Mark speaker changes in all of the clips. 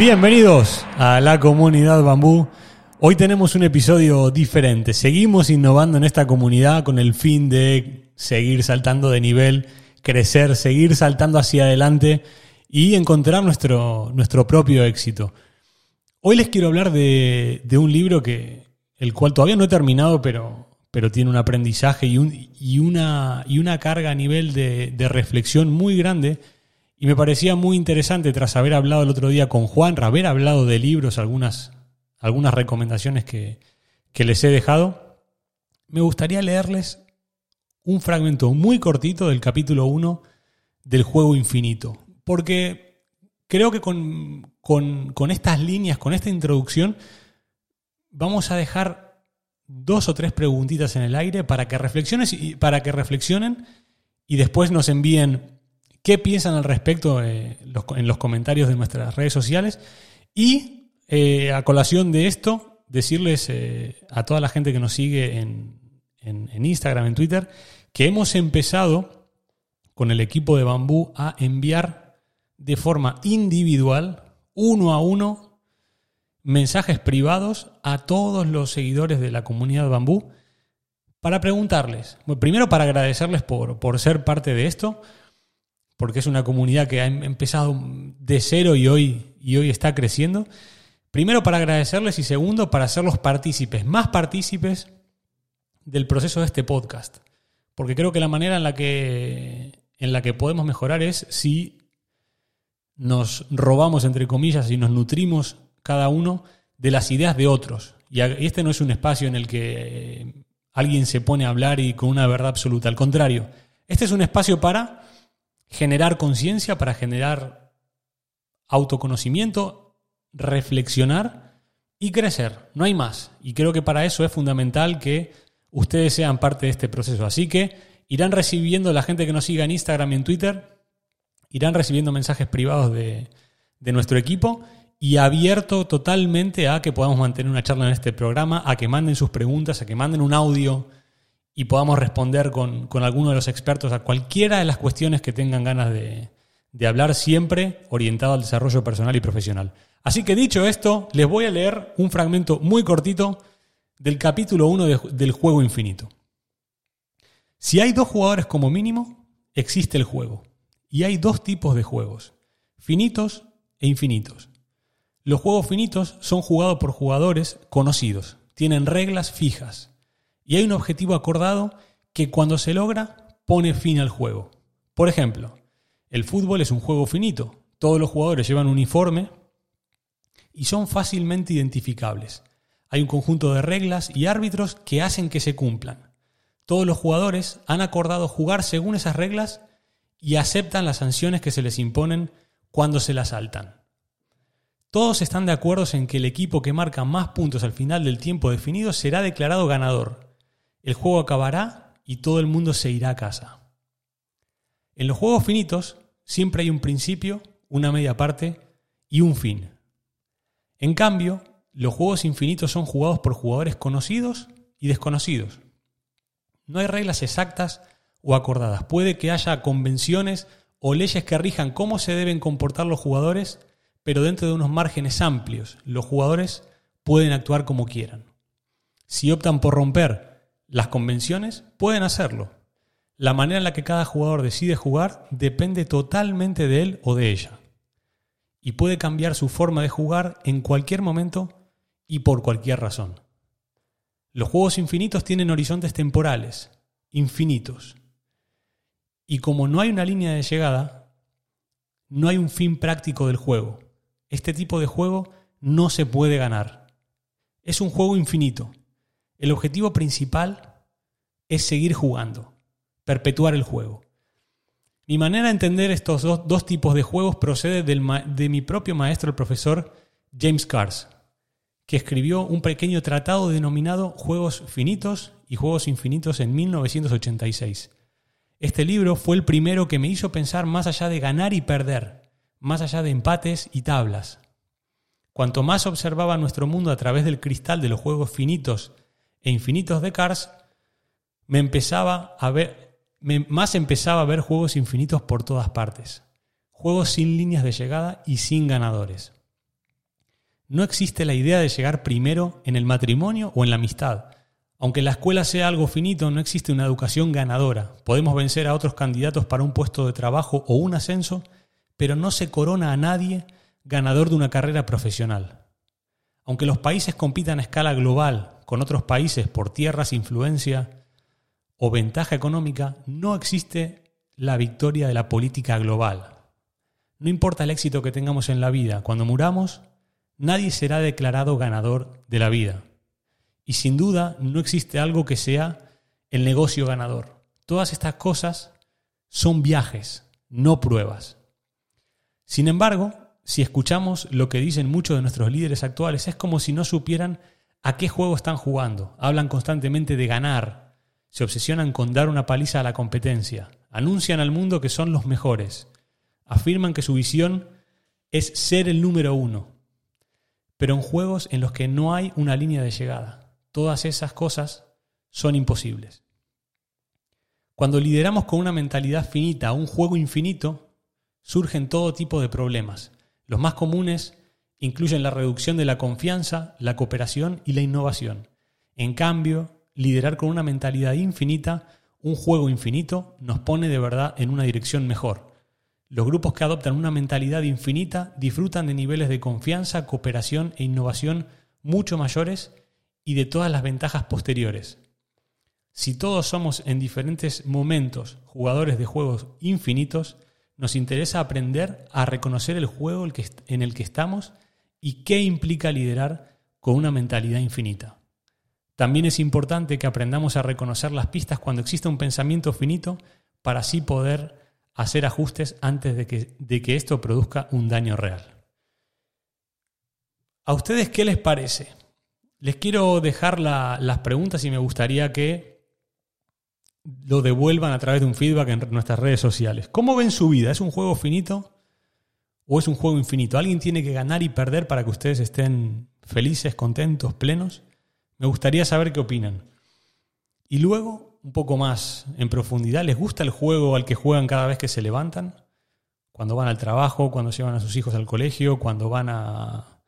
Speaker 1: Bienvenidos a la comunidad Bambú. Hoy tenemos un episodio diferente. Seguimos innovando en esta comunidad con el fin de seguir saltando de nivel, crecer, seguir saltando hacia adelante y encontrar nuestro, nuestro propio éxito. Hoy les quiero hablar de, un libro que, el cual todavía no he terminado, pero, pero tiene un aprendizaje y, un, y, una, y una carga a nivel de, de reflexión muy grande y me parecía muy interesante, tras haber hablado el otro día con Juan, haber hablado de libros, algunas, algunas recomendaciones que, que les he dejado, me gustaría leerles un fragmento muy cortito del capítulo 1 del juego infinito. Porque creo que con, con, con, estas líneas, con esta introducción, vamos a dejar dos o tres preguntitas en el aire para que, reflexiones y, para que reflexionen y después nos envíen qué piensan al respecto eh, en los comentarios de nuestras redes sociales. Y eh, a colación de esto, decirles eh, a toda la gente que nos sigue en, Instagram, en Twitter, que hemos empezado con el equipo de Bambú a enviar de forma individual, uno a uno, mensajes privados a todos los seguidores de la comunidad Bambú para preguntarles, primero para agradecerles por, por ser parte de esto, porque es una comunidad que ha em-, empezado de cero y hoy, y hoy está creciendo. Primero para agradecerles y segundo para hacerlos partícipes, más partícipes del proceso de este podcast. Porque creo que la manera en la que, en la que podemos mejorar es si nos robamos, entre comillas, y nos nutrimos cada uno de las ideas de otros. Y este no es un espacio en el que alguien se pone a hablar y con una verdad absoluta. Al contrario, este es un espacio para generar conciencia, para generar autoconocimiento, reflexionar y crecer. No hay más. Y creo que para eso es fundamental que ustedes sean parte de este proceso. Así que irán recibiendo, la gente que nos siga en Instagram y en Twitter, irán recibiendo mensajes privados de, de nuestro equipo y abierto totalmente a que podamos mantener una charla en este programa, a que manden sus preguntas, a que manden un audio y podamos responder con, alguno de los expertos a cualquiera de las cuestiones que tengan ganas de, hablar, siempre orientado al desarrollo personal y profesional. Así que dicho esto, les voy a leer un fragmento muy cortito del capítulo 1 del juego infinito. Si hay dos jugadores como mínimo, existe el juego. Y hay dos tipos de juegos, finitos e infinitos. Los juegos finitos son jugados por jugadores conocidos, tienen reglas fijas, y hay un objetivo acordado que cuando se logra pone fin al juego. Por ejemplo, el fútbol es un juego finito. Todos los jugadores llevan un uniforme y son fácilmente identificables. Hay un conjunto de reglas y árbitros que hacen que se cumplan. Todos los jugadores han acordado jugar según esas reglas y aceptan las sanciones que se les imponen cuando se las saltan. Todos están de acuerdo en que el equipo que marca más puntos al final del tiempo definido será declarado ganador el juego acabará y todo el mundo se irá a casa. En los juegos finitos siempre hay un principio, una media parte y un fin. En cambio, los juegos infinitos son jugados por jugadores conocidos y desconocidos. No hay reglas exactas o acordadas. Puede que haya convenciones o leyes que rijan cómo se deben comportar los jugadores, pero dentro de unos márgenes amplios. Los jugadores pueden actuar como quieran. Si optan por romper las convenciones pueden hacerlo. La manera en la que cada jugador decide jugar depende totalmente de él o de ella. Y puede cambiar su forma de jugar en cualquier momento y por cualquier razón. Los juegos infinitos tienen horizontes temporales, infinitos. Y como no hay una línea de llegada, no hay un fin práctico del juego. Este tipo de juego no se puede ganar. Es un juego infinito. El objetivo principal es seguir jugando, perpetuar el juego. Mi manera de entender estos dos, tipos de juegos procede de mi propio maestro, el profesor James Cars, que escribió un pequeño tratado denominado Juegos Finitos y Juegos Infinitos en 1986. Este libro fue el primero que me hizo pensar más allá de ganar y perder, más allá de empates y tablas. Cuanto más observaba nuestro mundo a través del cristal de los juegos finitos e infinitos de Cars, me empezaba a ver, más empezaba a ver juegos infinitos por todas partes. Juegos sin líneas de llegada y sin ganadores. No existe la idea de llegar primero en el matrimonio o en la amistad. Aunque la escuela sea algo finito, no existe una educación ganadora. Podemos vencer a otros candidatos para un puesto de trabajo o un ascenso, pero no se corona a nadie ganador de una carrera profesional. Aunque los países compitan a escala global con otros países por tierras, influencia o ventaja económica, no existe la victoria de la política global. No importa el éxito que tengamos en la vida, cuando muramos, nadie será declarado ganador de la vida. Y sin duda no existe algo que sea el negocio ganador. Todas estas cosas son viajes, no pruebas. Sin embargo, si escuchamos lo que dicen muchos de nuestros líderes actuales, es como si no supieran a qué juego están jugando. Hablan constantemente de ganar, se obsesionan con dar una paliza a la competencia, anuncian al mundo que son los mejores, afirman que su visión es ser el número uno, pero en juegos en los que no hay una línea de llegada. Todas esas cosas son imposibles. Cuando lideramos con una mentalidad finita un juego infinito, surgen todo tipo de problemas. Los más comunes incluyen la reducción de la confianza, la cooperación y la innovación. En cambio, liderar con una mentalidad infinita, un juego infinito, nos pone de verdad en una dirección mejor. Los grupos que adoptan una mentalidad infinita disfrutan de niveles de confianza, cooperación e innovación mucho mayores y de todas las ventajas posteriores. Si todos somos en diferentes momentos jugadores de juegos infinitos, nos interesa aprender a reconocer el juego en el que estamos y qué implica liderar con una mentalidad infinita. También es importante que aprendamos a reconocer las pistas cuando existe un pensamiento finito para así poder hacer ajustes antes de que, de que esto produzca un daño real. ¿A ustedes qué les parece? Les quiero dejar las preguntas y me gustaría que lo devuelvan a través de un feedback en nuestras redes sociales. ¿Cómo ven su vida? ¿Es un juego finito o es un juego infinito? ¿Alguien tiene que ganar y perder para que ustedes estén felices, contentos, plenos? Me gustaría saber qué opinan. Y luego, un poco más en profundidad, ¿les gusta el juego al que juegan cada vez que se levantan? Cuando van al trabajo, cuando llevan a sus hijos al colegio, cuando van a,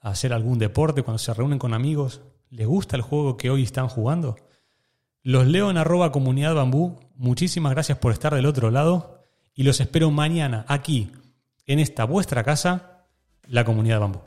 Speaker 1: hacer algún deporte, cuando se reúnen con amigos. ¿Les gusta el juego que hoy están jugando? Los leo en arroba comunidad bambú. Muchísimas gracias por estar del otro lado y los espero mañana aquí, en esta vuestra casa, la comunidad bambú.